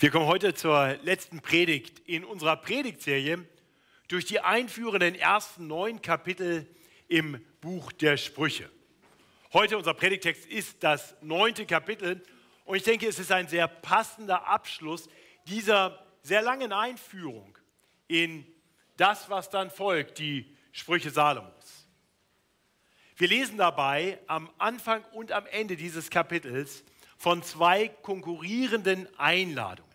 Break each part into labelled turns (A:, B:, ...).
A: Wir kommen heute zur letzten Predigt in unserer Predigtserie durch die einführenden ersten neun Kapitel im Buch der Sprüche. Heute unser Predigtext ist das neunte Kapitel und ich denke, es ist ein sehr passender Abschluss dieser sehr langen Einführung in das, was dann folgt, die Sprüche Salomos. Wir lesen dabei am Anfang und am Ende dieses Kapitels von zwei konkurrierenden Einladungen.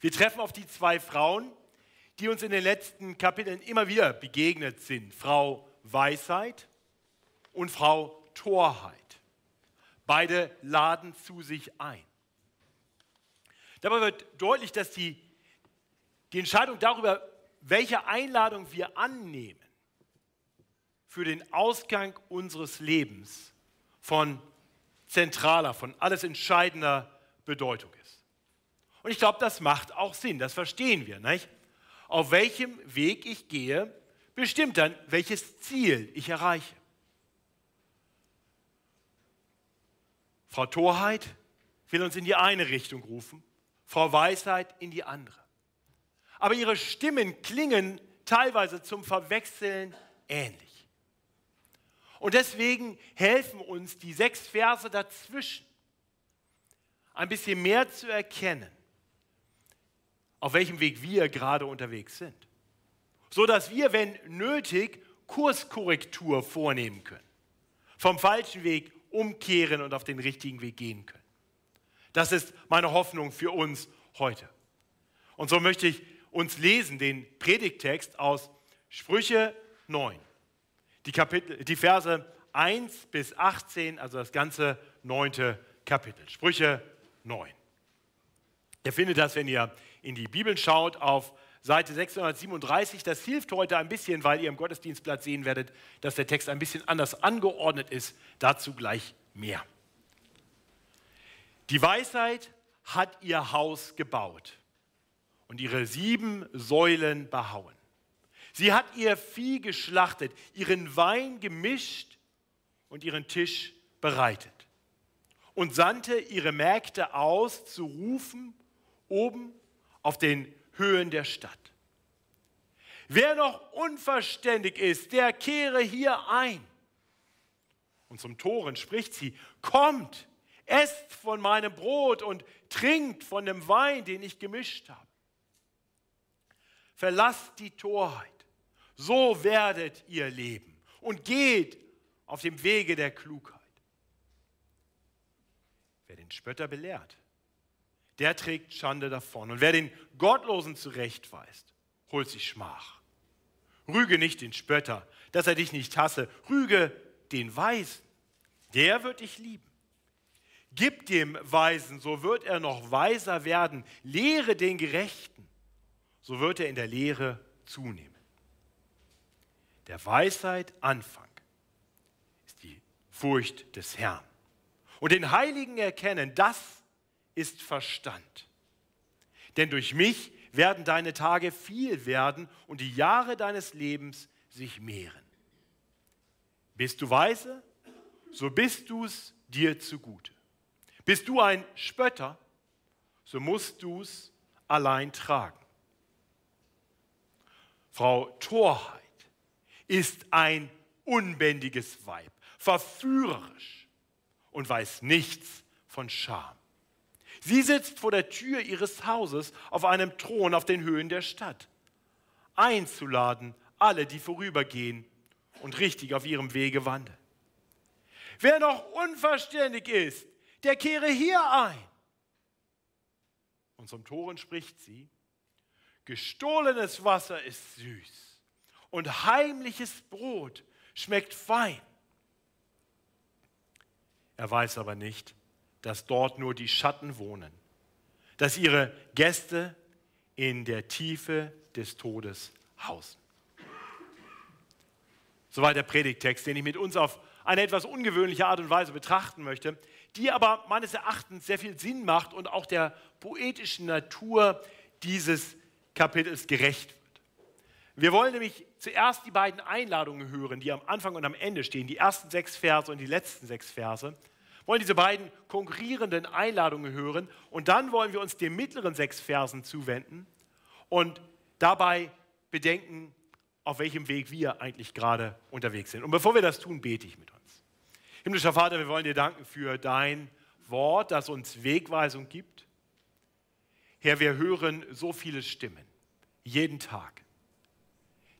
A: Wir treffen auf die zwei Frauen, die uns in den letzten Kapiteln immer wieder begegnet sind. Frau Weisheit und Frau Torheit. Beide laden zu sich ein. Dabei wird deutlich, dass die, die Entscheidung darüber, welche Einladung wir annehmen, für den Ausgang unseres Lebens von zentraler, von alles entscheidender Bedeutung ist. Und ich glaube, das macht auch Sinn, das verstehen wir. Nicht? Auf welchem Weg ich gehe, bestimmt dann, welches Ziel ich erreiche. Frau Torheit will uns in die eine Richtung rufen, Frau Weisheit in die andere. Aber ihre Stimmen klingen teilweise zum Verwechseln ähnlich. Und deswegen helfen uns die sechs Verse dazwischen, ein bisschen mehr zu erkennen, auf welchem Weg wir gerade unterwegs sind. So dass wir, wenn nötig, Kurskorrektur vornehmen können. Vom falschen Weg umkehren und auf den richtigen Weg gehen können. Das ist meine Hoffnung für uns heute. Und so möchte ich uns lesen den Predigtext aus Sprüche 9. Die, Kapitel, die Verse 1 bis 18, also das ganze neunte Kapitel. Sprüche 9. Ihr findet das, wenn ihr in die Bibel schaut, auf Seite 637. Das hilft heute ein bisschen, weil ihr im Gottesdienstblatt sehen werdet, dass der Text ein bisschen anders angeordnet ist. Dazu gleich mehr. Die Weisheit hat ihr Haus gebaut und ihre sieben Säulen behauen. Sie hat ihr Vieh geschlachtet, ihren Wein gemischt und ihren Tisch bereitet und sandte ihre Mägde aus zu rufen oben auf den Höhen der Stadt. Wer noch unverständig ist, der kehre hier ein. Und zum Toren spricht sie, kommt, esst von meinem Brot und trinkt von dem Wein, den ich gemischt habe. Verlasst die Torheit, so werdet ihr leben und geht auf dem Wege der Klugheit. Wer den Spötter belehrt, der trägt Schande davon. Und wer den Gottlosen zurechtweist, holt sich Schmach. Rüge nicht den Spötter, dass er dich nicht hasse. Rüge den Weisen, der wird dich lieben. Gib dem Weisen, so wird er noch weiser werden. Lehre den Gerechten, so wird er in der Lehre zunehmen. Der Weisheit Anfang ist die Furcht des Herrn. Und den Heiligen erkennen, das ist Verstand. Denn durch mich werden deine Tage viel werden und die Jahre deines Lebens sich mehren. Bist du weise, so bist du es dir zugute. Bist du ein Spötter, so musst du es allein tragen. Frau Torheit ist ein unbändiges Weib, verführerisch und weiß nichts von Scham. Sie sitzt vor der Tür ihres Hauses auf einem Thron auf den Höhen der Stadt, einzuladen alle, die vorübergehen und richtig auf ihrem Wege wandeln. Wer noch unverständig ist, der kehre hier ein. Und zum Toren spricht sie, gestohlenes Wasser ist süß und heimliches Brot schmeckt fein. Er weiß aber nicht, dass dort nur die Schatten wohnen, dass ihre Gäste in der Tiefe des Todes hausen. Soweit der Predigtext, den ich mit uns auf eine etwas ungewöhnliche Art und Weise betrachten möchte, die aber meines Erachtens sehr viel Sinn macht und auch der poetischen Natur dieses Kapitels gerecht wird. Wir wollen nämlich zuerst die beiden Einladungen hören, die am Anfang und am Ende stehen, die ersten sechs Verse und die letzten sechs Verse wollen diese beiden konkurrierenden Einladungen hören und dann wollen wir uns den mittleren sechs Versen zuwenden und dabei bedenken, auf welchem Weg wir eigentlich gerade unterwegs sind. Und bevor wir das tun, bete ich mit uns. Himmlischer Vater, wir wollen dir danken für dein Wort, das uns Wegweisung gibt. Herr, wir hören so viele Stimmen, jeden Tag.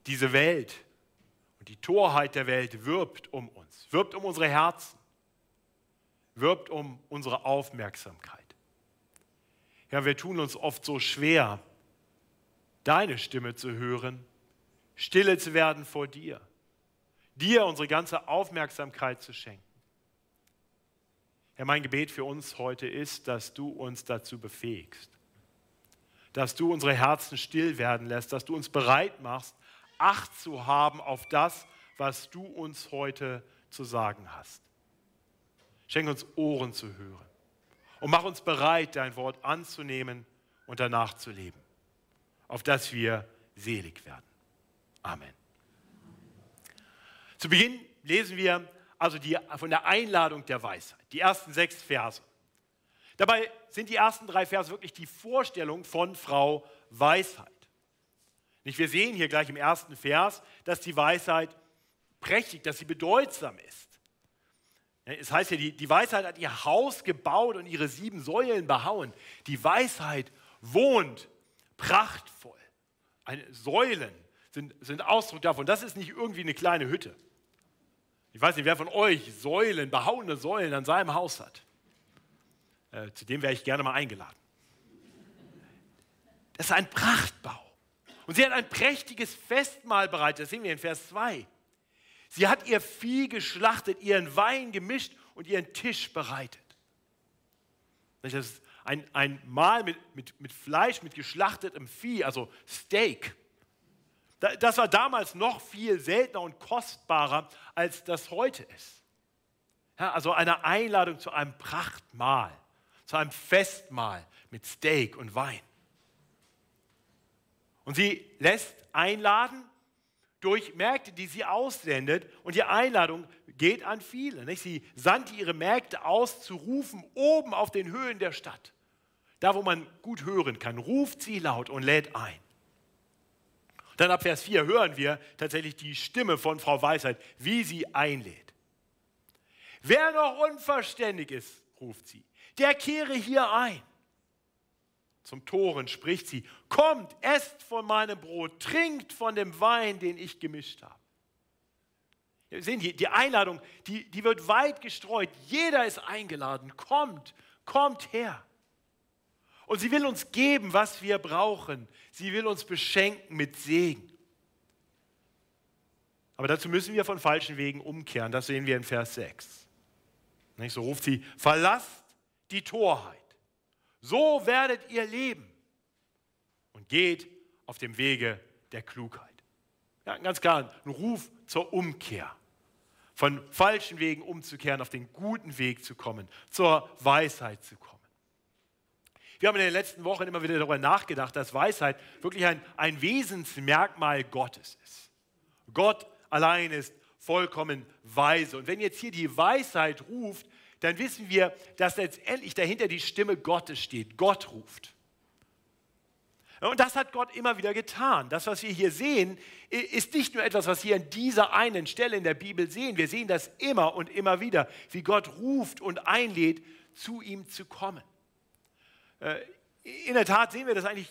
A: Diese Welt und die Torheit der Welt wirbt um uns, wirbt um unsere Herzen, wirbt um unsere Aufmerksamkeit. Herr, wir tun uns oft so schwer, deine Stimme zu hören stille zu werden vor dir, dir unsere ganze Aufmerksamkeit zu schenken. Herr, mein Gebet für uns heute ist, dass du uns dazu befähigst, dass du unsere Herzen still werden lässt, dass du uns bereit machst, Acht zu haben auf das, was du uns heute zu sagen hast. Schenk uns Ohren zu hören und mach uns bereit, dein Wort anzunehmen und danach zu leben, auf dass wir selig werden. Amen. Zu Beginn lesen wir also die, von der Einladung der Weisheit, die ersten sechs Verse. Dabei sind die ersten drei Verse wirklich die Vorstellung von Frau Weisheit. Nicht, wir sehen hier gleich im ersten Vers, dass die Weisheit prächtig, dass sie bedeutsam ist. Es heißt ja, die, die Weisheit hat ihr Haus gebaut und ihre sieben Säulen behauen. Die Weisheit wohnt prachtvoll. Eine Säulen, sind, sind Ausdruck davon. Das ist nicht irgendwie eine kleine Hütte. Ich weiß nicht, wer von euch Säulen, behauene Säulen an seinem Haus hat. Äh, zu dem wäre ich gerne mal eingeladen. Das ist ein Prachtbau. Und sie hat ein prächtiges Festmahl bereitet. Das sehen wir in Vers 2. Sie hat ihr Vieh geschlachtet, ihren Wein gemischt und ihren Tisch bereitet. Das ist ein, ein Mahl mit, mit, mit Fleisch, mit geschlachtetem Vieh, also Steak. Das war damals noch viel seltener und kostbarer, als das heute ist. Ja, also eine Einladung zu einem Prachtmahl, zu einem Festmahl mit Steak und Wein. Und sie lässt einladen durch Märkte, die sie aussendet. Und die Einladung geht an viele. Nicht? Sie sandte ihre Märkte aus, zu rufen oben auf den Höhen der Stadt. Da, wo man gut hören kann, ruft sie laut und lädt ein. Dann ab Vers 4 hören wir tatsächlich die Stimme von Frau Weisheit, wie sie einlädt. Wer noch unverständig ist, ruft sie, der kehre hier ein. Zum Toren spricht sie, kommt, esst von meinem Brot, trinkt von dem Wein, den ich gemischt habe. Wir sehen hier, die Einladung, die, die wird weit gestreut. Jeder ist eingeladen. Kommt, kommt her. Und sie will uns geben, was wir brauchen. Sie will uns beschenken mit Segen. Aber dazu müssen wir von falschen Wegen umkehren. Das sehen wir in Vers 6. So ruft sie, verlasst die Torheit. So werdet ihr leben. Und geht auf dem Wege der Klugheit. Ja, ganz klar, ein Ruf zur Umkehr. Von falschen Wegen umzukehren, auf den guten Weg zu kommen, zur Weisheit zu kommen. Wir haben in den letzten Wochen immer wieder darüber nachgedacht, dass Weisheit wirklich ein, ein Wesensmerkmal Gottes ist. Gott allein ist vollkommen weise. Und wenn jetzt hier die Weisheit ruft, dann wissen wir, dass letztendlich dahinter die Stimme Gottes steht. Gott ruft. Und das hat Gott immer wieder getan. Das, was wir hier sehen, ist nicht nur etwas, was wir an dieser einen Stelle in der Bibel sehen. Wir sehen das immer und immer wieder, wie Gott ruft und einlädt, zu ihm zu kommen. Äh, in der Tat sehen wir das eigentlich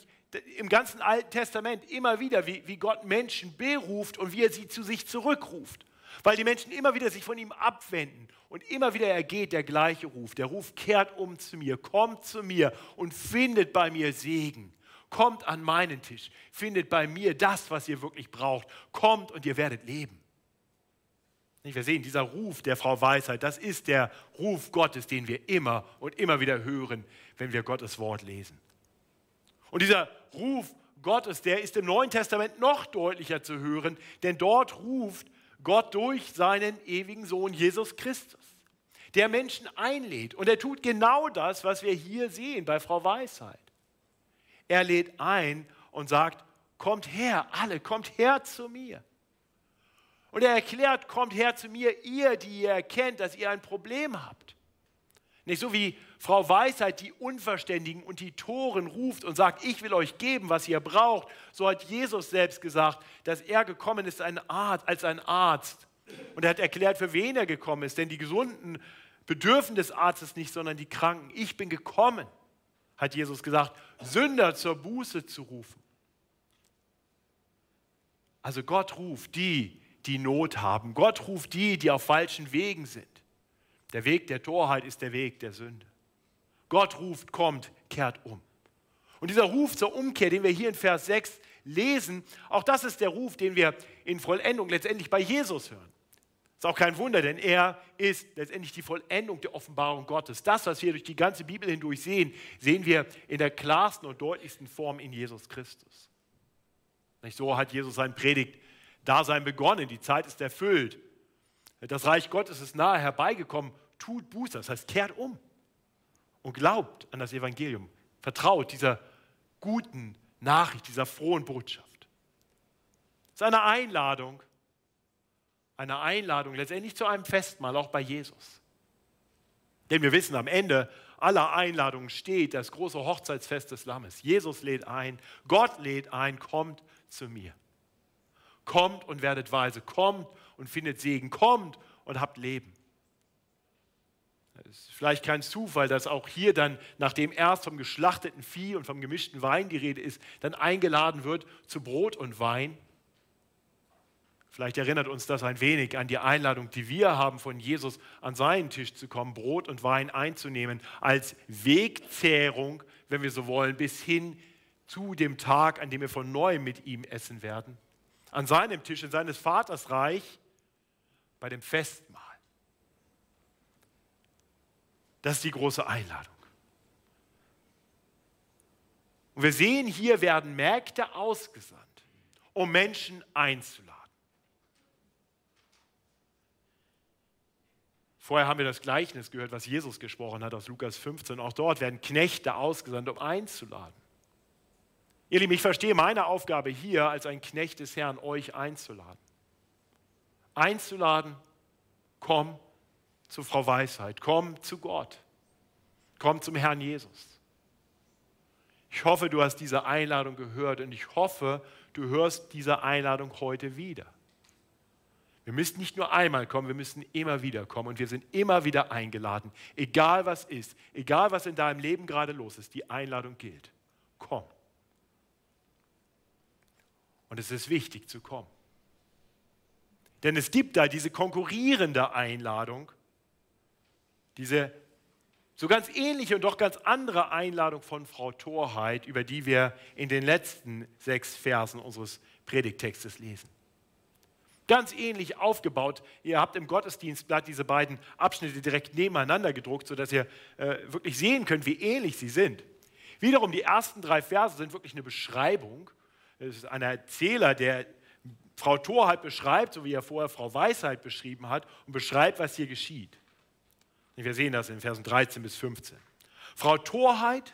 A: im ganzen Alten Testament immer wieder, wie, wie Gott Menschen beruft und wie er sie zu sich zurückruft. Weil die Menschen immer wieder sich von ihm abwenden und immer wieder ergeht der gleiche Ruf. Der Ruf kehrt um zu mir, kommt zu mir und findet bei mir Segen. Kommt an meinen Tisch, findet bei mir das, was ihr wirklich braucht. Kommt und ihr werdet leben. Wir sehen, dieser Ruf der Frau Weisheit, das ist der Ruf Gottes, den wir immer und immer wieder hören, wenn wir Gottes Wort lesen. Und dieser Ruf Gottes, der ist im Neuen Testament noch deutlicher zu hören, denn dort ruft Gott durch seinen ewigen Sohn Jesus Christus, der Menschen einlädt. Und er tut genau das, was wir hier sehen bei Frau Weisheit. Er lädt ein und sagt, kommt her, alle, kommt her zu mir. Und er erklärt, kommt her zu mir, ihr, die ihr erkennt, dass ihr ein Problem habt. Nicht so wie Frau Weisheit die Unverständigen und die Toren ruft und sagt, ich will euch geben, was ihr braucht. So hat Jesus selbst gesagt, dass er gekommen ist ein Arzt, als ein Arzt. Und er hat erklärt, für wen er gekommen ist. Denn die Gesunden bedürfen des Arztes nicht, sondern die Kranken. Ich bin gekommen, hat Jesus gesagt, Sünder zur Buße zu rufen. Also Gott ruft die, die Not haben. Gott ruft die, die auf falschen Wegen sind. Der Weg der Torheit ist der Weg der Sünde. Gott ruft, kommt, kehrt um. Und dieser Ruf zur Umkehr, den wir hier in Vers 6 lesen, auch das ist der Ruf, den wir in Vollendung letztendlich bei Jesus hören. Ist auch kein Wunder, denn er ist letztendlich die Vollendung der Offenbarung Gottes. Das, was wir durch die ganze Bibel hindurch sehen, sehen wir in der klarsten und deutlichsten Form in Jesus Christus. Nicht so hat Jesus sein Predigt-Dasein begonnen. Die Zeit ist erfüllt. Das Reich Gottes ist nahe herbeigekommen. Tut Buße, das heißt, kehrt um und glaubt an das Evangelium. Vertraut dieser guten Nachricht, dieser frohen Botschaft. Es ist eine Einladung, eine Einladung letztendlich zu einem Festmahl, auch bei Jesus. Denn wir wissen, am Ende aller Einladungen steht das große Hochzeitsfest des Lammes. Jesus lädt ein, Gott lädt ein, kommt zu mir. Kommt und werdet weise, kommt und findet Segen. Kommt und habt Leben. Es ist vielleicht kein Zufall, dass auch hier dann, nachdem erst vom geschlachteten Vieh und vom gemischten Wein die Rede ist, dann eingeladen wird zu Brot und Wein. Vielleicht erinnert uns das ein wenig an die Einladung, die wir haben von Jesus an seinen Tisch zu kommen, Brot und Wein einzunehmen, als Wegzehrung, wenn wir so wollen, bis hin zu dem Tag, an dem wir von neuem mit ihm essen werden. An seinem Tisch, in seines Vaters Reich, bei dem Festmahl. Das ist die große Einladung. Und wir sehen, hier werden Märkte ausgesandt, um Menschen einzuladen. Vorher haben wir das Gleichnis gehört, was Jesus gesprochen hat aus Lukas 15. Auch dort werden Knechte ausgesandt, um einzuladen. Ihr Lieben, ich verstehe meine Aufgabe hier als ein Knecht des Herrn, euch einzuladen einzuladen, komm zu Frau Weisheit, komm zu Gott, komm zum Herrn Jesus. Ich hoffe, du hast diese Einladung gehört und ich hoffe, du hörst diese Einladung heute wieder. Wir müssen nicht nur einmal kommen, wir müssen immer wieder kommen und wir sind immer wieder eingeladen. Egal was ist, egal was in deinem Leben gerade los ist, die Einladung gilt. Komm. Und es ist wichtig zu kommen. Denn es gibt da diese konkurrierende Einladung, diese so ganz ähnliche und doch ganz andere Einladung von Frau Torheit, über die wir in den letzten sechs Versen unseres Predigtextes lesen. Ganz ähnlich aufgebaut. Ihr habt im Gottesdienstblatt diese beiden Abschnitte direkt nebeneinander gedruckt, sodass ihr äh, wirklich sehen könnt, wie ähnlich sie sind. Wiederum, die ersten drei Verse sind wirklich eine Beschreibung. Es ist ein Erzähler, der Frau Torheit beschreibt, so wie er vorher Frau Weisheit beschrieben hat, und beschreibt, was hier geschieht. Wir sehen das in Versen 13 bis 15. Frau Torheit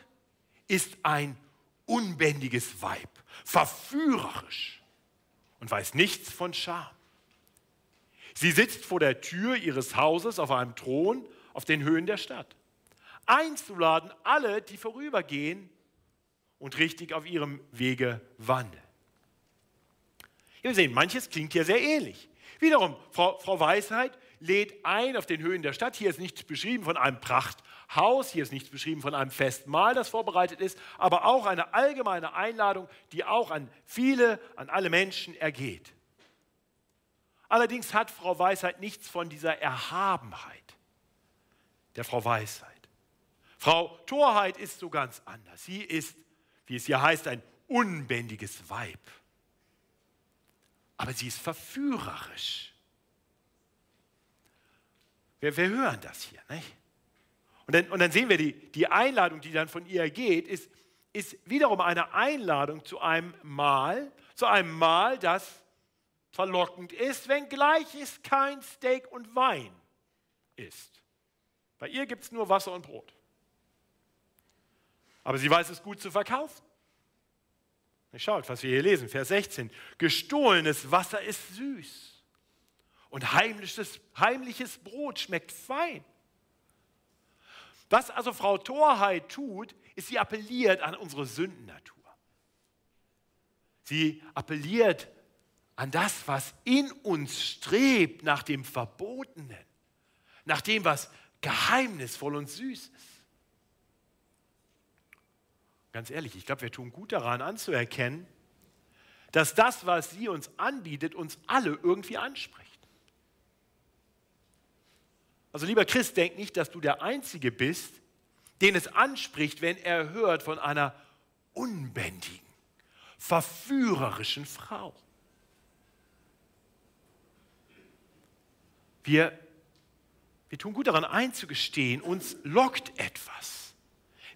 A: ist ein unbändiges Weib, verführerisch und weiß nichts von Scham. Sie sitzt vor der Tür ihres Hauses auf einem Thron auf den Höhen der Stadt, einzuladen alle, die vorübergehen und richtig auf ihrem Wege wandeln. Wir sehen, manches klingt hier sehr ähnlich. Wiederum, Frau, Frau Weisheit lädt ein auf den Höhen der Stadt. Hier ist nichts beschrieben von einem Prachthaus, hier ist nichts beschrieben von einem Festmahl, das vorbereitet ist, aber auch eine allgemeine Einladung, die auch an viele, an alle Menschen ergeht. Allerdings hat Frau Weisheit nichts von dieser Erhabenheit der Frau Weisheit. Frau Torheit ist so ganz anders. Sie ist, wie es hier heißt, ein unbändiges Weib aber sie ist verführerisch. Wir, wir hören das hier. Nicht? Und, dann, und dann sehen wir, die, die Einladung, die dann von ihr geht, ist, ist wiederum eine Einladung zu einem Mahl, zu einem Mahl, das verlockend ist, wenngleich es kein Steak und Wein ist. Bei ihr gibt es nur Wasser und Brot. Aber sie weiß es gut zu verkaufen. Schaut, was wir hier lesen, Vers 16. Gestohlenes Wasser ist süß und heimliches, heimliches Brot schmeckt fein. Was also Frau Torheit tut, ist, sie appelliert an unsere Sündennatur. Sie appelliert an das, was in uns strebt, nach dem Verbotenen, nach dem, was geheimnisvoll und süß ist. Ganz ehrlich, ich glaube, wir tun gut daran anzuerkennen, dass das, was sie uns anbietet, uns alle irgendwie anspricht. Also lieber Christ, denk nicht, dass du der Einzige bist, den es anspricht, wenn er hört von einer unbändigen, verführerischen Frau. Wir, wir tun gut daran einzugestehen, uns lockt etwas.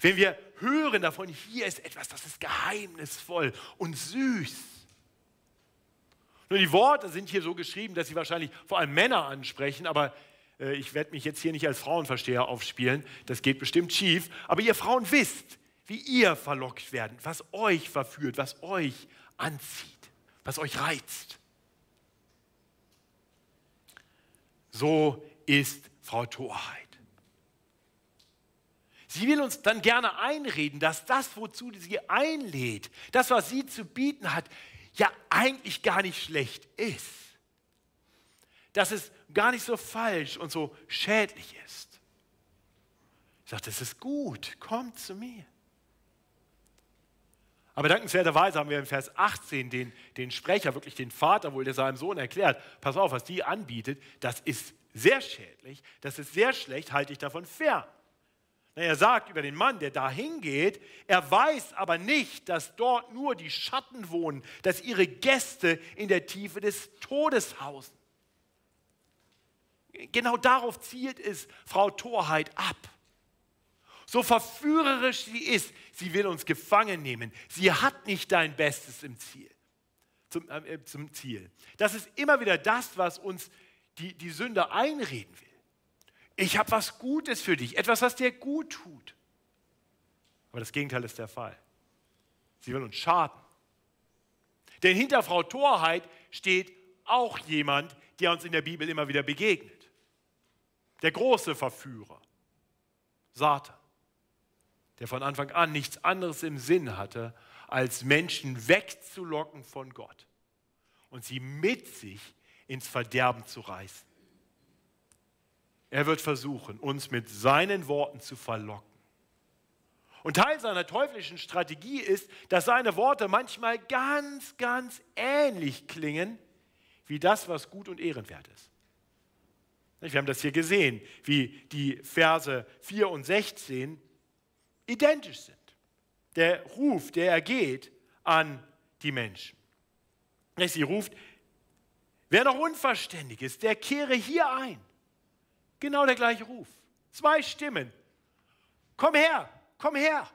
A: Wenn wir hören davon, hier ist etwas, das ist geheimnisvoll und süß. Nur die Worte sind hier so geschrieben, dass sie wahrscheinlich vor allem Männer ansprechen, aber äh, ich werde mich jetzt hier nicht als Frauenversteher aufspielen, das geht bestimmt schief, aber ihr Frauen wisst, wie ihr verlockt werdet, was euch verführt, was euch anzieht, was euch reizt. So ist Frau Torheit. Sie will uns dann gerne einreden, dass das, wozu sie einlädt, das, was sie zu bieten hat, ja eigentlich gar nicht schlecht ist. Dass es gar nicht so falsch und so schädlich ist. Ich sage, das ist gut, kommt zu mir. Aber dankenswerterweise haben wir in Vers 18 den, den Sprecher, wirklich den Vater wohl, der seinem Sohn erklärt, pass auf, was die anbietet, das ist sehr schädlich, das ist sehr schlecht, halte ich davon fern. Er sagt über den Mann, der da hingeht, er weiß aber nicht, dass dort nur die Schatten wohnen, dass ihre Gäste in der Tiefe des Todes hausen. Genau darauf zielt es Frau Torheit ab. So verführerisch sie ist, sie will uns gefangen nehmen. Sie hat nicht dein Bestes im Ziel, zum, äh, zum Ziel. Das ist immer wieder das, was uns die, die Sünde einreden will. Ich habe was Gutes für dich, etwas, was dir gut tut. Aber das Gegenteil ist der Fall. Sie will uns schaden. Denn hinter Frau Torheit steht auch jemand, der uns in der Bibel immer wieder begegnet. Der große Verführer, Satan der von Anfang an nichts anderes im Sinn hatte, als Menschen wegzulocken von Gott und sie mit sich ins Verderben zu reißen. Er wird versuchen, uns mit seinen Worten zu verlocken. Und Teil seiner teuflischen Strategie ist, dass seine Worte manchmal ganz, ganz ähnlich klingen wie das, was gut und ehrenwert ist. Wir haben das hier gesehen, wie die Verse 4 und 16 identisch sind. Der Ruf, der ergeht an die Menschen. Sie ruft, wer noch unverständig ist, der kehre hier ein. Genau der gleiche Ruf. Zwei Stimmen. Komm her, komm her.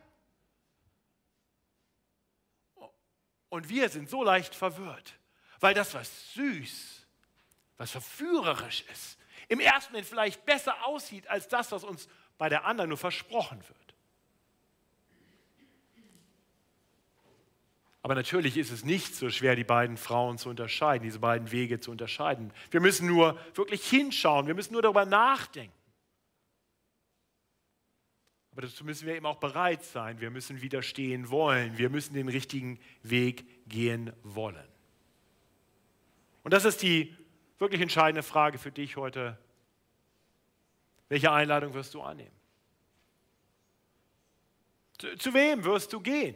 A: Und wir sind so leicht verwirrt, weil das, was süß, was verführerisch ist, im ersten Moment vielleicht besser aussieht als das, was uns bei der anderen nur versprochen wird. Aber natürlich ist es nicht so schwer, die beiden Frauen zu unterscheiden, diese beiden Wege zu unterscheiden. Wir müssen nur wirklich hinschauen, wir müssen nur darüber nachdenken. Aber dazu müssen wir eben auch bereit sein, wir müssen widerstehen wollen, wir müssen den richtigen Weg gehen wollen. Und das ist die wirklich entscheidende Frage für dich heute. Welche Einladung wirst du annehmen? Zu, zu wem wirst du gehen?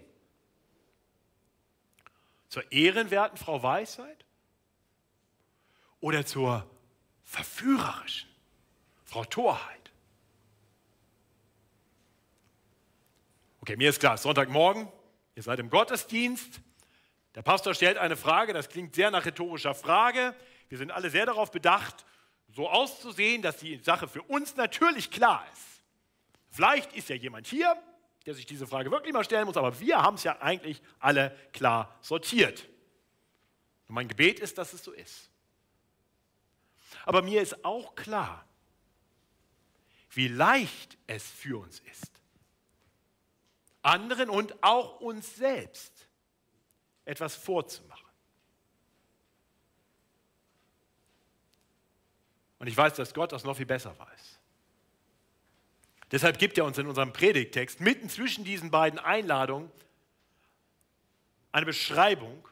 A: Zur ehrenwerten Frau Weisheit oder zur verführerischen Frau Torheit? Okay, mir ist klar, Sonntagmorgen, ihr seid im Gottesdienst, der Pastor stellt eine Frage, das klingt sehr nach rhetorischer Frage. Wir sind alle sehr darauf bedacht, so auszusehen, dass die Sache für uns natürlich klar ist. Vielleicht ist ja jemand hier, der sich diese Frage wirklich mal stellen muss, aber wir haben es ja eigentlich alle klar sortiert. Und mein Gebet ist, dass es so ist. Aber mir ist auch klar, wie leicht es für uns ist, anderen und auch uns selbst etwas vorzumachen. Und ich weiß, dass Gott das noch viel besser weiß. Deshalb gibt er uns in unserem Predigtext mitten zwischen diesen beiden Einladungen eine Beschreibung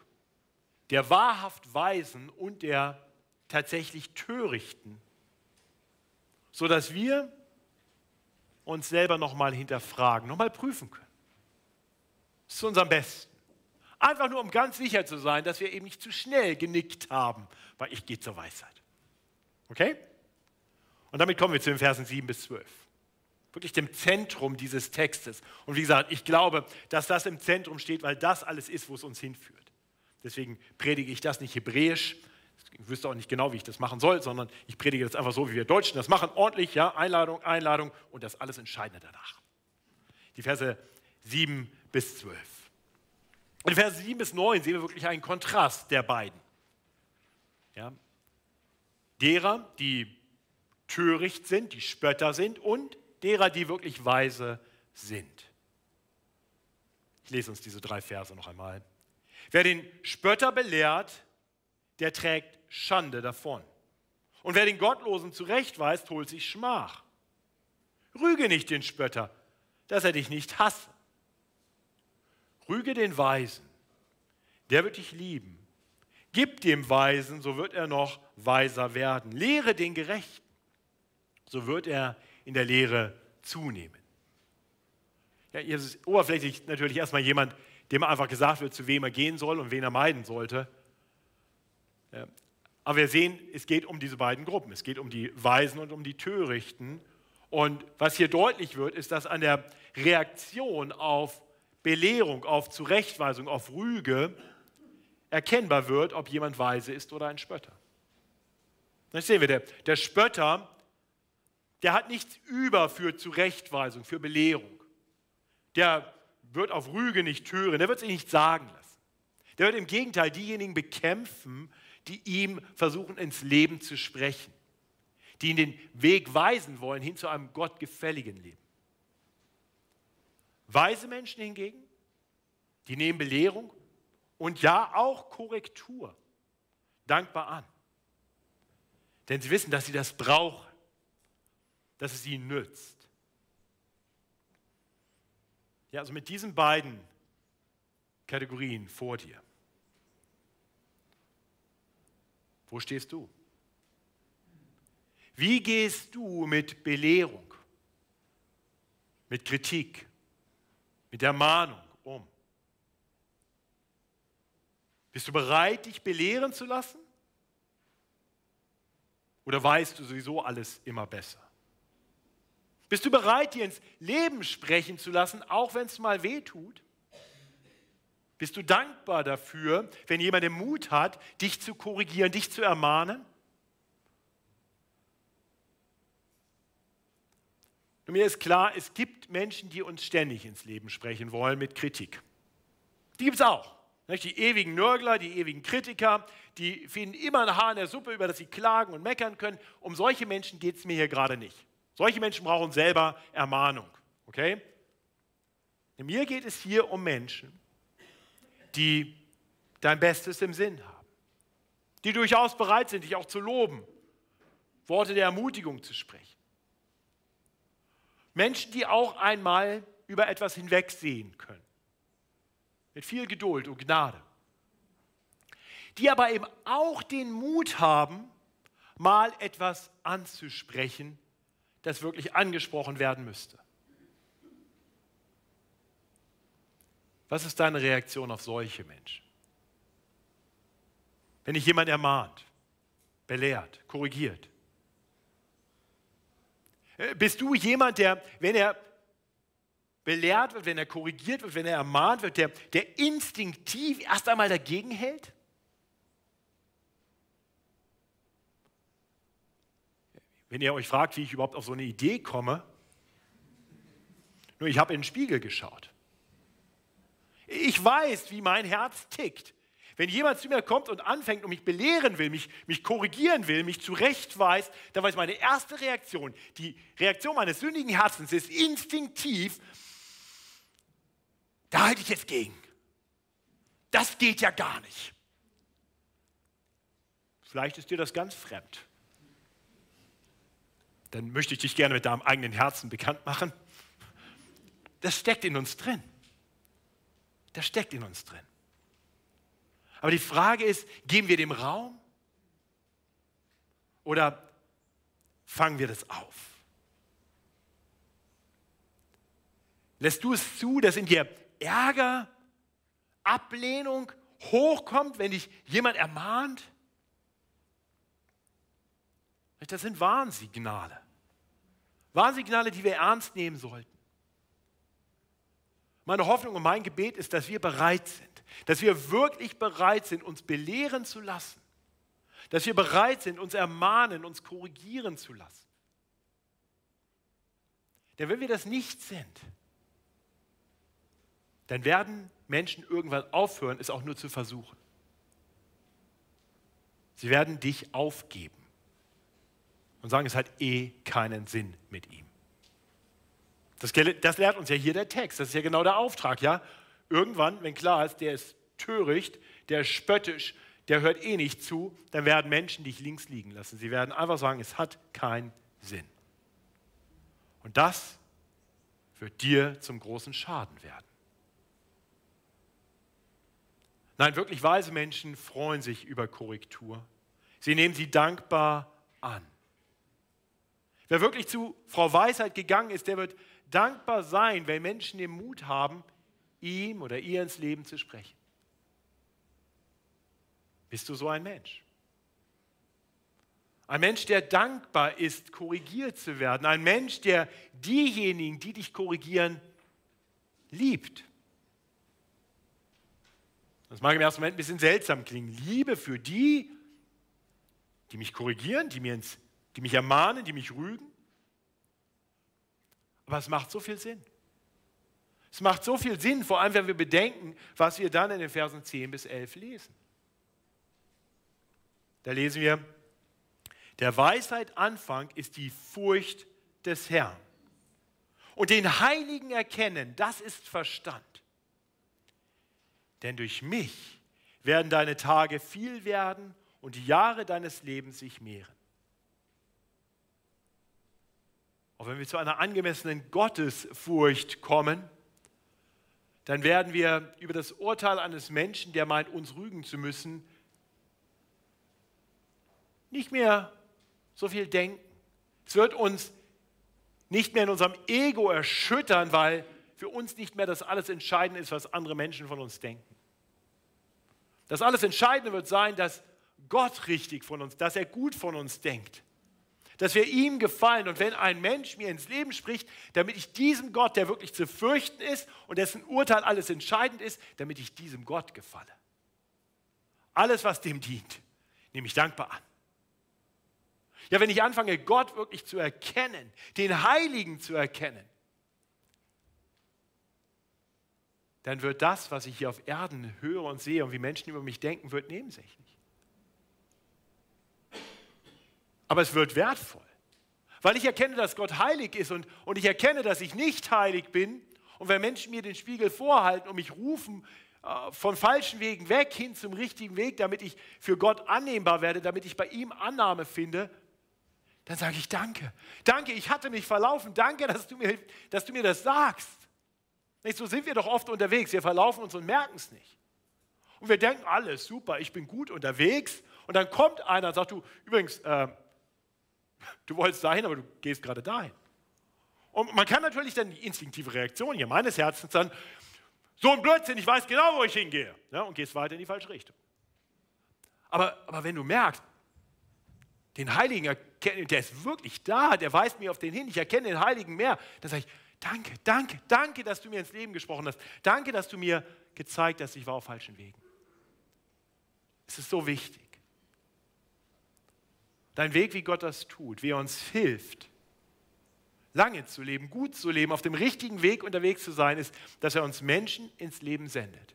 A: der wahrhaft Weisen und der tatsächlich Törichten, sodass wir uns selber nochmal hinterfragen, nochmal prüfen können. Das ist zu unserem Besten. Einfach nur, um ganz sicher zu sein, dass wir eben nicht zu schnell genickt haben, weil ich gehe zur Weisheit. Okay? Und damit kommen wir zu den Versen 7 bis 12. Wirklich dem Zentrum dieses Textes. Und wie gesagt, ich glaube, dass das im Zentrum steht, weil das alles ist, wo es uns hinführt. Deswegen predige ich das nicht hebräisch. Ich wüsste auch nicht genau, wie ich das machen soll, sondern ich predige das einfach so, wie wir Deutschen das machen. Ordentlich, ja, Einladung, Einladung und das alles Entscheidende danach. Die Verse 7 bis 12. In Verse 7 bis 9 sehen wir wirklich einen Kontrast der beiden. Ja, derer, die töricht sind, die Spötter sind und derer, die wirklich weise sind. Ich lese uns diese drei Verse noch einmal. Wer den Spötter belehrt, der trägt Schande davon. Und wer den Gottlosen zurechtweist, holt sich Schmach. Rüge nicht den Spötter, dass er dich nicht hasse. Rüge den Weisen, der wird dich lieben. Gib dem Weisen, so wird er noch weiser werden. Lehre den Gerechten, so wird er in der Lehre zunehmen. Ja, hier ist oberflächlich natürlich erstmal jemand, dem einfach gesagt wird, zu wem er gehen soll und wen er meiden sollte. Aber wir sehen, es geht um diese beiden Gruppen. Es geht um die Weisen und um die Törichten. Und was hier deutlich wird, ist, dass an der Reaktion auf Belehrung, auf Zurechtweisung, auf Rüge erkennbar wird, ob jemand weise ist oder ein Spötter. Das sehen wir, der, der Spötter, der hat nichts über für Zurechtweisung, für Belehrung. Der wird auf Rüge nicht hören, der wird sich nicht sagen lassen. Der wird im Gegenteil diejenigen bekämpfen, die ihm versuchen ins Leben zu sprechen, die ihn den Weg weisen wollen hin zu einem gottgefälligen Leben. Weise Menschen hingegen, die nehmen Belehrung und ja auch Korrektur dankbar an. Denn sie wissen, dass sie das brauchen, dass es ihnen nützt. Ja, also mit diesen beiden Kategorien vor dir. Wo stehst du? Wie gehst du mit Belehrung, mit Kritik, mit Ermahnung um? Bist du bereit, dich belehren zu lassen? Oder weißt du sowieso alles immer besser? Bist du bereit, dir ins Leben sprechen zu lassen, auch wenn es mal weh tut? Bist du dankbar dafür, wenn jemand den Mut hat, dich zu korrigieren, dich zu ermahnen? Und mir ist klar, es gibt Menschen, die uns ständig ins Leben sprechen wollen mit Kritik. Die gibt es auch. Die ewigen Nörgler, die ewigen Kritiker, die finden immer ein Haar in der Suppe, über das sie klagen und meckern können. Um solche Menschen geht es mir hier gerade nicht. Solche Menschen brauchen selber Ermahnung. Okay? Mir geht es hier um Menschen, die dein Bestes im Sinn haben, die durchaus bereit sind, dich auch zu loben, Worte der Ermutigung zu sprechen. Menschen, die auch einmal über etwas hinwegsehen können, mit viel Geduld und Gnade, die aber eben auch den Mut haben, mal etwas anzusprechen, das wirklich angesprochen werden müsste. Was ist deine Reaktion auf solche Menschen? Wenn dich jemand ermahnt, belehrt, korrigiert. Äh, bist du jemand, der, wenn er belehrt wird, wenn er korrigiert wird, wenn er ermahnt wird, der, der instinktiv erst einmal dagegen hält? Wenn ihr euch fragt, wie ich überhaupt auf so eine Idee komme, nur ich habe in den Spiegel geschaut. Ich weiß, wie mein Herz tickt. Wenn jemand zu mir kommt und anfängt und mich belehren will, mich, mich korrigieren will, mich zurechtweist, dann weiß meine erste Reaktion, die Reaktion meines sündigen Herzens ist instinktiv, da halte ich jetzt gegen. Das geht ja gar nicht. Vielleicht ist dir das ganz fremd. Dann möchte ich dich gerne mit deinem eigenen Herzen bekannt machen. Das steckt in uns drin. Das steckt in uns drin. Aber die Frage ist, geben wir dem Raum oder fangen wir das auf? Lässt du es zu, dass in dir Ärger, Ablehnung hochkommt, wenn dich jemand ermahnt? Das sind Warnsignale. Warnsignale, die wir ernst nehmen sollten. Meine Hoffnung und mein Gebet ist, dass wir bereit sind, dass wir wirklich bereit sind, uns belehren zu lassen, dass wir bereit sind, uns ermahnen, uns korrigieren zu lassen. Denn wenn wir das nicht sind, dann werden Menschen irgendwann aufhören, es auch nur zu versuchen. Sie werden dich aufgeben und sagen, es hat eh keinen Sinn mit ihm. Das, das lehrt uns ja hier der Text. Das ist ja genau der Auftrag, ja. Irgendwann, wenn klar ist, der ist töricht, der ist spöttisch, der hört eh nicht zu, dann werden Menschen dich links liegen lassen. Sie werden einfach sagen, es hat keinen Sinn. Und das wird dir zum großen Schaden werden. Nein, wirklich weise Menschen freuen sich über Korrektur. Sie nehmen sie dankbar an. Wer wirklich zu Frau Weisheit gegangen ist, der wird dankbar sein, wenn Menschen den Mut haben, ihm oder ihr ins Leben zu sprechen. Bist du so ein Mensch? Ein Mensch, der dankbar ist, korrigiert zu werden. Ein Mensch, der diejenigen, die dich korrigieren, liebt. Das mag im ersten Moment ein bisschen seltsam klingen. Liebe für die, die mich korrigieren, die, mir ins, die mich ermahnen, die mich rügen. Aber es macht so viel Sinn. Es macht so viel Sinn, vor allem wenn wir bedenken, was wir dann in den Versen 10 bis 11 lesen. Da lesen wir, der Weisheit Anfang ist die Furcht des Herrn. Und den Heiligen erkennen, das ist Verstand. Denn durch mich werden deine Tage viel werden und die Jahre deines Lebens sich mehren. Auch wenn wir zu einer angemessenen Gottesfurcht kommen, dann werden wir über das Urteil eines Menschen, der meint, uns rügen zu müssen, nicht mehr so viel denken. Es wird uns nicht mehr in unserem Ego erschüttern, weil für uns nicht mehr das alles Entscheidende ist, was andere Menschen von uns denken. Das alles Entscheidende wird sein, dass Gott richtig von uns, dass er gut von uns denkt. Dass wir ihm gefallen. Und wenn ein Mensch mir ins Leben spricht, damit ich diesem Gott, der wirklich zu fürchten ist und dessen Urteil alles entscheidend ist, damit ich diesem Gott gefalle. Alles, was dem dient, nehme ich dankbar an. Ja, wenn ich anfange, Gott wirklich zu erkennen, den Heiligen zu erkennen, dann wird das, was ich hier auf Erden höre und sehe und wie Menschen über mich denken, wird nebensächlich. Aber es wird wertvoll, weil ich erkenne, dass Gott heilig ist und, und ich erkenne, dass ich nicht heilig bin. Und wenn Menschen mir den Spiegel vorhalten und mich rufen, äh, von falschen Wegen weg hin zum richtigen Weg, damit ich für Gott annehmbar werde, damit ich bei ihm Annahme finde, dann sage ich danke. Danke, ich hatte mich verlaufen. Danke, dass du mir, dass du mir das sagst. Nicht, so sind wir doch oft unterwegs. Wir verlaufen uns und merken es nicht. Und wir denken, alles super, ich bin gut unterwegs. Und dann kommt einer und sagt, du, übrigens, äh, du wolltest dahin, aber du gehst gerade dahin. Und man kann natürlich dann die instinktive Reaktion hier meines Herzens dann, so ein Blödsinn, ich weiß genau, wo ich hingehe. Ja, und gehst weiter in die falsche Richtung. Aber, aber wenn du merkst, den Heiligen erkennen, der ist wirklich da, der weist mir auf den hin, ich erkenne den Heiligen mehr, dann sage ich, danke, danke, danke, dass du mir ins Leben gesprochen hast. Danke, dass du mir gezeigt hast, ich war auf falschen Wegen. Es ist so wichtig. Dein Weg, wie Gott das tut, wie er uns hilft, lange zu leben, gut zu leben, auf dem richtigen Weg unterwegs zu sein, ist, dass er uns Menschen ins Leben sendet,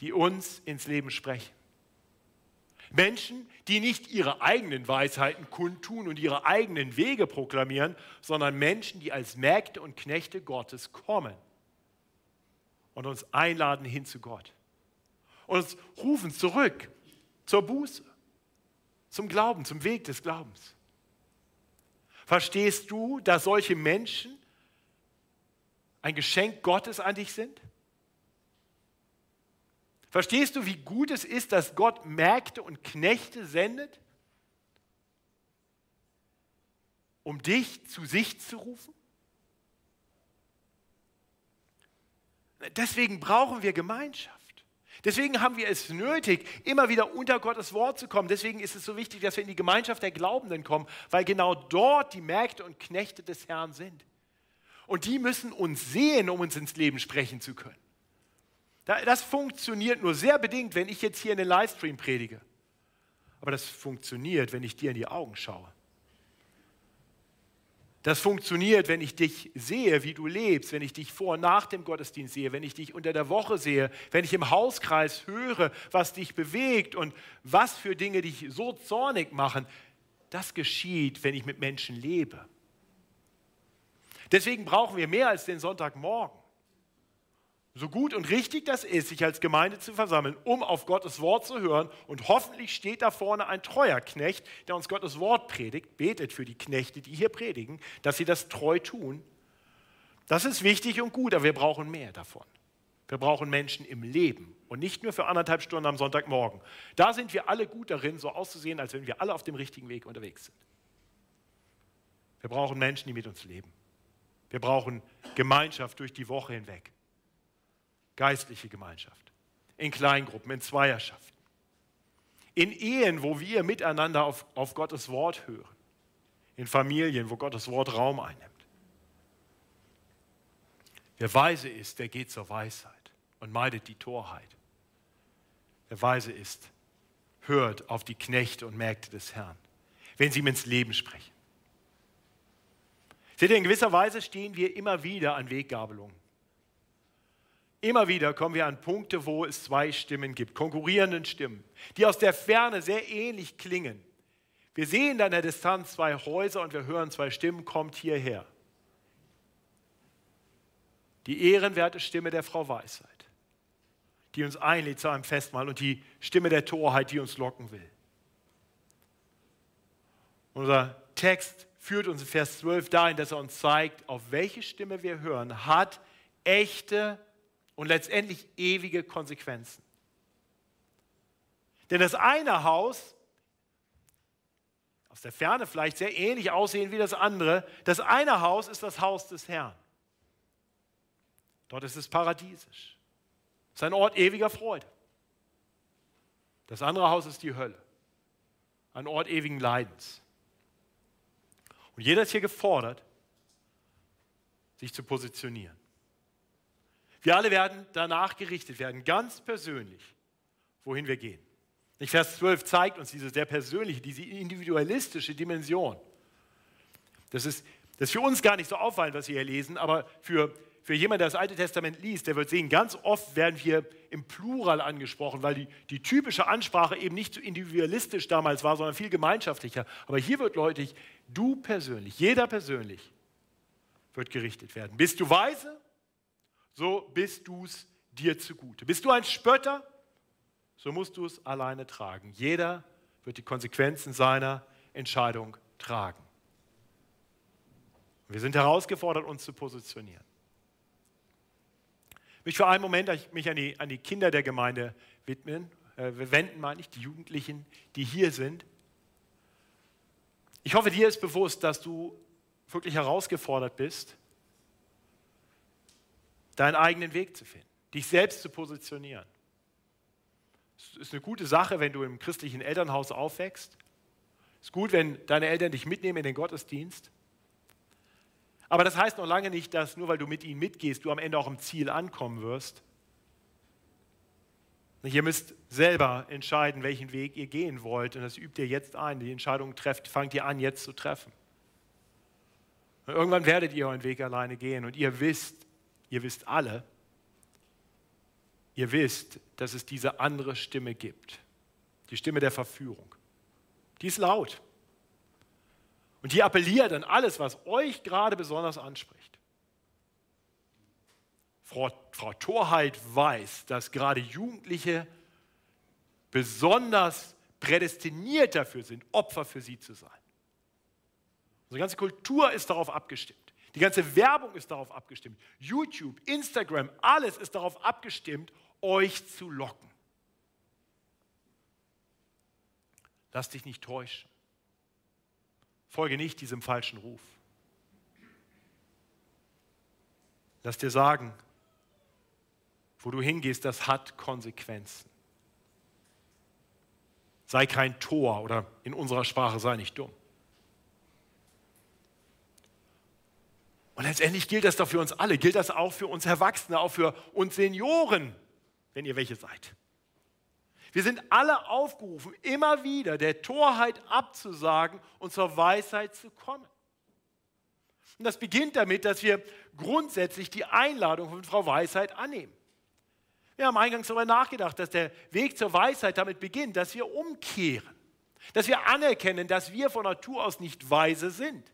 A: die uns ins Leben sprechen. Menschen, die nicht ihre eigenen Weisheiten kundtun und ihre eigenen Wege proklamieren, sondern Menschen, die als Mägde und Knechte Gottes kommen und uns einladen hin zu Gott. Und uns rufen zurück zur Buße, zum Glauben, zum Weg des Glaubens. Verstehst du, dass solche Menschen ein Geschenk Gottes an dich sind? Verstehst du, wie gut es ist, dass Gott Mägde und Knechte sendet, um dich zu sich zu rufen? Deswegen brauchen wir Gemeinschaft. Deswegen haben wir es nötig, immer wieder unter Gottes Wort zu kommen. Deswegen ist es so wichtig, dass wir in die Gemeinschaft der Glaubenden kommen, weil genau dort die Mägde und Knechte des Herrn sind. Und die müssen uns sehen, um uns ins Leben sprechen zu können. Das funktioniert nur sehr bedingt, wenn ich jetzt hier in den Livestream predige. Aber das funktioniert, wenn ich dir in die Augen schaue. Das funktioniert, wenn ich dich sehe, wie du lebst, wenn ich dich vor und nach dem Gottesdienst sehe, wenn ich dich unter der Woche sehe, wenn ich im Hauskreis höre, was dich bewegt und was für Dinge dich so zornig machen. Das geschieht, wenn ich mit Menschen lebe. Deswegen brauchen wir mehr als den Sonntagmorgen so gut und richtig das ist, sich als Gemeinde zu versammeln, um auf Gottes Wort zu hören. Und hoffentlich steht da vorne ein treuer Knecht, der uns Gottes Wort predigt, betet für die Knechte, die hier predigen, dass sie das treu tun. Das ist wichtig und gut, aber wir brauchen mehr davon. Wir brauchen Menschen im Leben und nicht nur für anderthalb Stunden am Sonntagmorgen. Da sind wir alle gut darin, so auszusehen, als wenn wir alle auf dem richtigen Weg unterwegs sind. Wir brauchen Menschen, die mit uns leben. Wir brauchen Gemeinschaft durch die Woche hinweg geistliche Gemeinschaft, in Kleingruppen, in Zweierschaften, in Ehen, wo wir miteinander auf, auf Gottes Wort hören, in Familien, wo Gottes Wort Raum einnimmt. Wer weise ist, der geht zur Weisheit und meidet die Torheit. Wer weise ist, hört auf die Knechte und Mägde des Herrn, wenn sie ihm ins Leben sprechen. Seht ihr, in gewisser Weise stehen wir immer wieder an Weggabelungen. Immer wieder kommen wir an Punkte, wo es zwei Stimmen gibt, konkurrierenden Stimmen, die aus der Ferne sehr ähnlich klingen. Wir sehen dann in der Distanz zwei Häuser und wir hören zwei Stimmen, kommt hierher. Die ehrenwerte Stimme der Frau Weisheit, die uns einlädt zu einem Festmahl und die Stimme der Torheit, die uns locken will. Unser Text führt uns in Vers 12 dahin, dass er uns zeigt, auf welche Stimme wir hören, hat echte und letztendlich ewige Konsequenzen. Denn das eine Haus, aus der Ferne vielleicht sehr ähnlich aussehen wie das andere, das eine Haus ist das Haus des Herrn. Dort ist es paradiesisch. Es ist ein Ort ewiger Freude. Das andere Haus ist die Hölle. Ein Ort ewigen Leidens. Und jeder ist hier gefordert, sich zu positionieren. Wir alle werden danach gerichtet werden, ganz persönlich, wohin wir gehen. Vers 12 zeigt uns diese sehr persönliche, diese individualistische Dimension. Das ist, das ist für uns gar nicht so auffallend, was wir hier lesen, aber für, für jemanden, der das Alte Testament liest, der wird sehen, ganz oft werden wir im Plural angesprochen, weil die, die typische Ansprache eben nicht so individualistisch damals war, sondern viel gemeinschaftlicher. Aber hier wird deutlich, du persönlich, jeder persönlich wird gerichtet werden. Bist du weise? So bist du es dir zugute. Bist du ein Spötter, so musst du es alleine tragen. Jeder wird die Konsequenzen seiner Entscheidung tragen. Wir sind herausgefordert, uns zu positionieren. Ich möchte für einen Moment mich an die, an die Kinder der Gemeinde widmen. Äh, wir wenden, meine ich, die Jugendlichen, die hier sind. Ich hoffe, dir ist bewusst, dass du wirklich herausgefordert bist, deinen eigenen Weg zu finden, dich selbst zu positionieren. Es ist eine gute Sache, wenn du im christlichen Elternhaus aufwächst. Es ist gut, wenn deine Eltern dich mitnehmen in den Gottesdienst. Aber das heißt noch lange nicht, dass nur weil du mit ihnen mitgehst, du am Ende auch im Ziel ankommen wirst. Ihr müsst selber entscheiden, welchen Weg ihr gehen wollt. Und das übt ihr jetzt ein. Die Entscheidung trefft, fangt ihr an, jetzt zu treffen. Und irgendwann werdet ihr euren Weg alleine gehen. Und ihr wisst, Ihr wisst alle, ihr wisst, dass es diese andere Stimme gibt. Die Stimme der Verführung. Die ist laut. Und die appelliert an alles, was euch gerade besonders anspricht. Frau, Frau Torheit weiß, dass gerade Jugendliche besonders prädestiniert dafür sind, Opfer für sie zu sein. Unsere ganze Kultur ist darauf abgestimmt. Die ganze Werbung ist darauf abgestimmt. YouTube, Instagram, alles ist darauf abgestimmt, euch zu locken. Lass dich nicht täuschen. Folge nicht diesem falschen Ruf. Lass dir sagen, wo du hingehst, das hat Konsequenzen. Sei kein Tor oder in unserer Sprache sei nicht dumm. Und letztendlich gilt das doch für uns alle, gilt das auch für uns Erwachsene, auch für uns Senioren, wenn ihr welche seid. Wir sind alle aufgerufen, immer wieder der Torheit abzusagen und zur Weisheit zu kommen. Und das beginnt damit, dass wir grundsätzlich die Einladung von Frau Weisheit annehmen. Wir haben eingangs darüber nachgedacht, dass der Weg zur Weisheit damit beginnt, dass wir umkehren, dass wir anerkennen, dass wir von Natur aus nicht weise sind.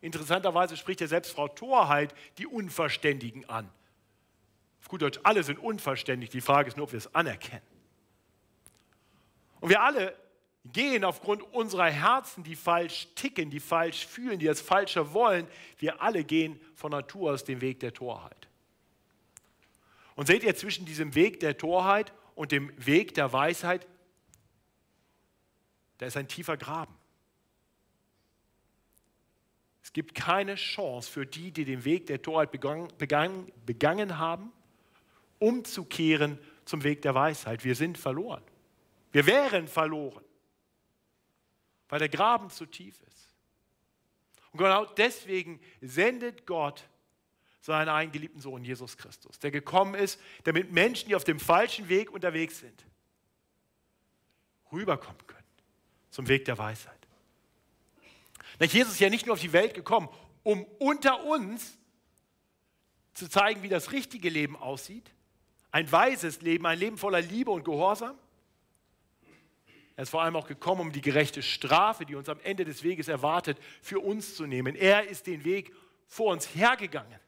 A: Interessanterweise spricht ja selbst Frau Torheit die Unverständigen an. Auf gut Deutsch, alle sind unverständig. Die Frage ist nur, ob wir es anerkennen. Und wir alle gehen aufgrund unserer Herzen, die falsch ticken, die falsch fühlen, die das Falsche wollen, wir alle gehen von Natur aus den Weg der Torheit. Und seht ihr zwischen diesem Weg der Torheit und dem Weg der Weisheit, da ist ein tiefer Graben. Es gibt keine Chance für die, die den Weg der Torheit begangen, begangen, begangen haben, umzukehren zum Weg der Weisheit. Wir sind verloren. Wir wären verloren, weil der Graben zu tief ist. Und genau deswegen sendet Gott seinen eingeliebten Sohn Jesus Christus, der gekommen ist, damit Menschen, die auf dem falschen Weg unterwegs sind, rüberkommen können zum Weg der Weisheit. Jesus ist ja nicht nur auf die Welt gekommen, um unter uns zu zeigen, wie das richtige Leben aussieht. Ein weises Leben, ein Leben voller Liebe und Gehorsam. Er ist vor allem auch gekommen, um die gerechte Strafe, die uns am Ende des Weges erwartet, für uns zu nehmen. Er ist den Weg vor uns hergegangen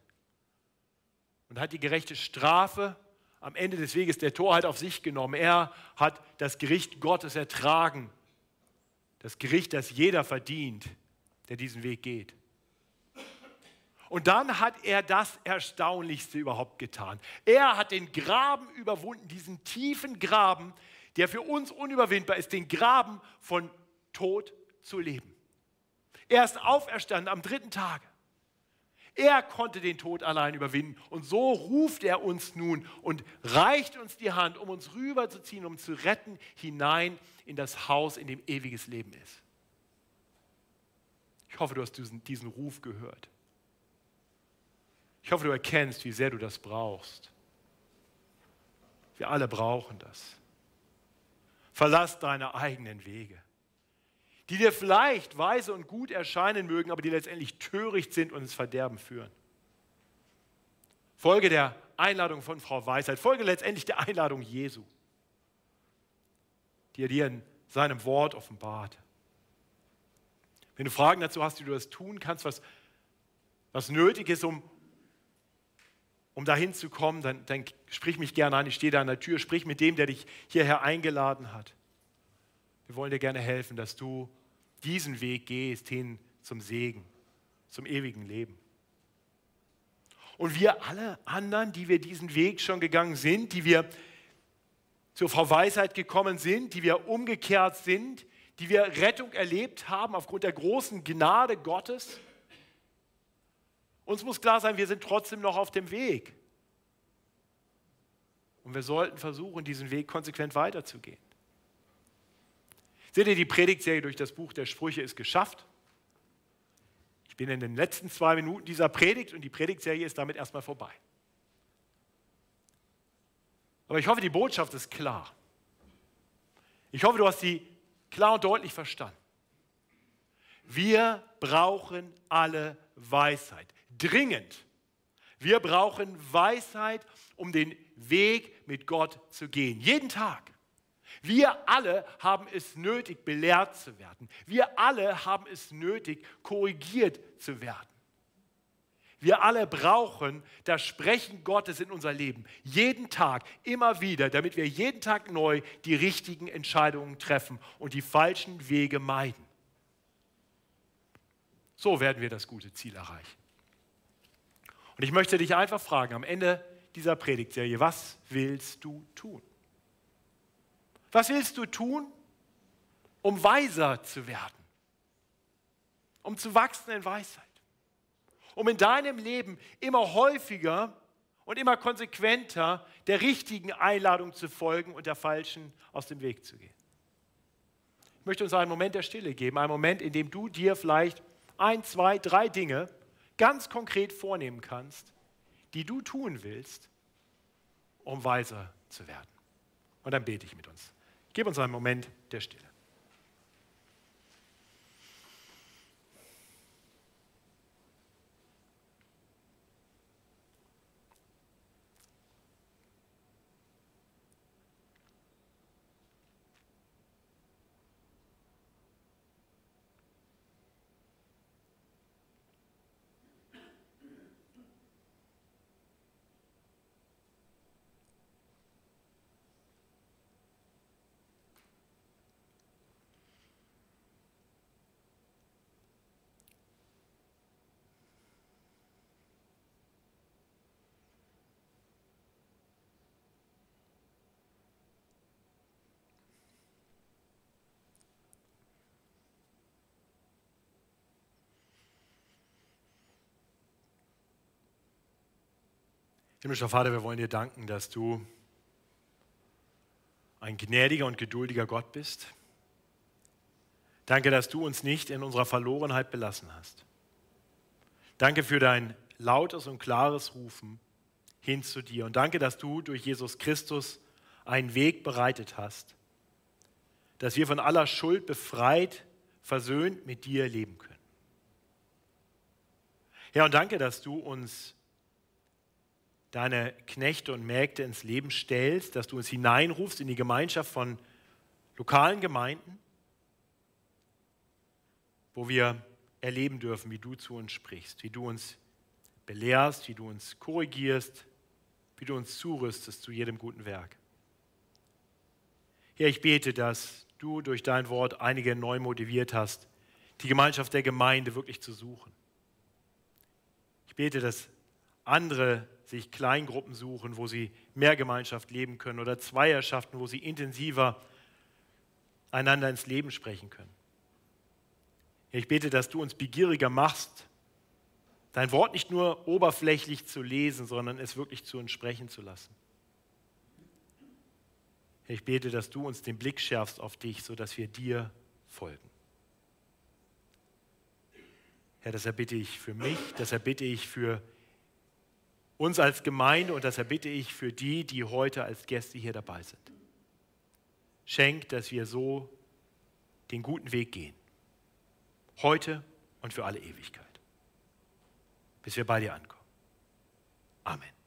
A: und hat die gerechte Strafe am Ende des Weges der Torheit auf sich genommen. Er hat das Gericht Gottes ertragen. Das Gericht, das jeder verdient, der diesen Weg geht. Und dann hat er das Erstaunlichste überhaupt getan. Er hat den Graben überwunden, diesen tiefen Graben, der für uns unüberwindbar ist, den Graben von Tod zu leben. Er ist auferstanden am dritten Tage. Er konnte den Tod allein überwinden. Und so ruft er uns nun und reicht uns die Hand, um uns rüberzuziehen, um zu retten, hinein in das Haus, in dem ewiges Leben ist. Ich hoffe, du hast diesen, diesen Ruf gehört. Ich hoffe, du erkennst, wie sehr du das brauchst. Wir alle brauchen das. Verlass deine eigenen Wege, die dir vielleicht weise und gut erscheinen mögen, aber die letztendlich töricht sind und ins Verderben führen. Folge der Einladung von Frau Weisheit, folge letztendlich der Einladung Jesu, die er dir in seinem Wort offenbart. Wenn du Fragen dazu hast, wie du das tun kannst, was, was nötig ist, um, um dahin zu kommen, dann, dann sprich mich gerne an. Ich stehe da an der Tür, sprich mit dem, der dich hierher eingeladen hat. Wir wollen dir gerne helfen, dass du diesen Weg gehst hin zum Segen, zum ewigen Leben. Und wir alle anderen, die wir diesen Weg schon gegangen sind, die wir zur Frau Weisheit gekommen sind, die wir umgekehrt sind, die wir Rettung erlebt haben aufgrund der großen Gnade Gottes. Uns muss klar sein, wir sind trotzdem noch auf dem Weg. Und wir sollten versuchen, diesen Weg konsequent weiterzugehen. Seht ihr, die Predigtserie durch das Buch der Sprüche ist geschafft. Ich bin in den letzten zwei Minuten dieser Predigt und die Predigtserie ist damit erstmal vorbei. Aber ich hoffe, die Botschaft ist klar. Ich hoffe, du hast die klar und deutlich verstanden. Wir brauchen alle Weisheit. Dringend. Wir brauchen Weisheit, um den Weg mit Gott zu gehen. Jeden Tag. Wir alle haben es nötig, belehrt zu werden. Wir alle haben es nötig, korrigiert zu werden. Wir alle brauchen das Sprechen Gottes in unser Leben. Jeden Tag, immer wieder, damit wir jeden Tag neu die richtigen Entscheidungen treffen und die falschen Wege meiden. So werden wir das gute Ziel erreichen. Und ich möchte dich einfach fragen am Ende dieser Predigtserie, was willst du tun? Was willst du tun, um weiser zu werden? Um zu wachsen in Weisheit? Um in deinem Leben immer häufiger und immer konsequenter der richtigen Einladung zu folgen und der falschen aus dem Weg zu gehen? Ich möchte uns einen Moment der Stille geben, einen Moment, in dem du dir vielleicht ein, zwei, drei Dinge ganz konkret vornehmen kannst, die du tun willst, um weiser zu werden. Und dann bete ich mit uns. Gib uns einen Moment der Stille. Himmlischer Vater, wir wollen dir danken, dass du ein gnädiger und geduldiger Gott bist. Danke, dass du uns nicht in unserer Verlorenheit belassen hast. Danke für dein lautes und klares Rufen hin zu dir. Und danke, dass du durch Jesus Christus einen Weg bereitet hast, dass wir von aller Schuld befreit, versöhnt mit dir leben können. Ja, und danke, dass du uns deine Knechte und Mägde ins Leben stellst, dass du uns hineinrufst in die Gemeinschaft von lokalen Gemeinden, wo wir erleben dürfen, wie du zu uns sprichst, wie du uns belehrst, wie du uns korrigierst, wie du uns zurüstest zu jedem guten Werk. Herr, ich bete, dass du durch dein Wort einige neu motiviert hast, die Gemeinschaft der Gemeinde wirklich zu suchen. Ich bete, dass andere sich Kleingruppen suchen, wo sie mehr Gemeinschaft leben können oder Zweierschaften, wo sie intensiver einander ins Leben sprechen können. Ich bete, dass du uns begieriger machst, dein Wort nicht nur oberflächlich zu lesen, sondern es wirklich zu uns sprechen zu lassen. Ich bete, dass du uns den Blick schärfst auf dich, sodass wir dir folgen. Herr, das erbitte ich für mich, das erbitte ich für uns als Gemeinde und das erbitte ich für die, die heute als Gäste hier dabei sind. Schenk, dass wir so den guten Weg gehen. Heute und für alle Ewigkeit. Bis wir bei dir ankommen. Amen.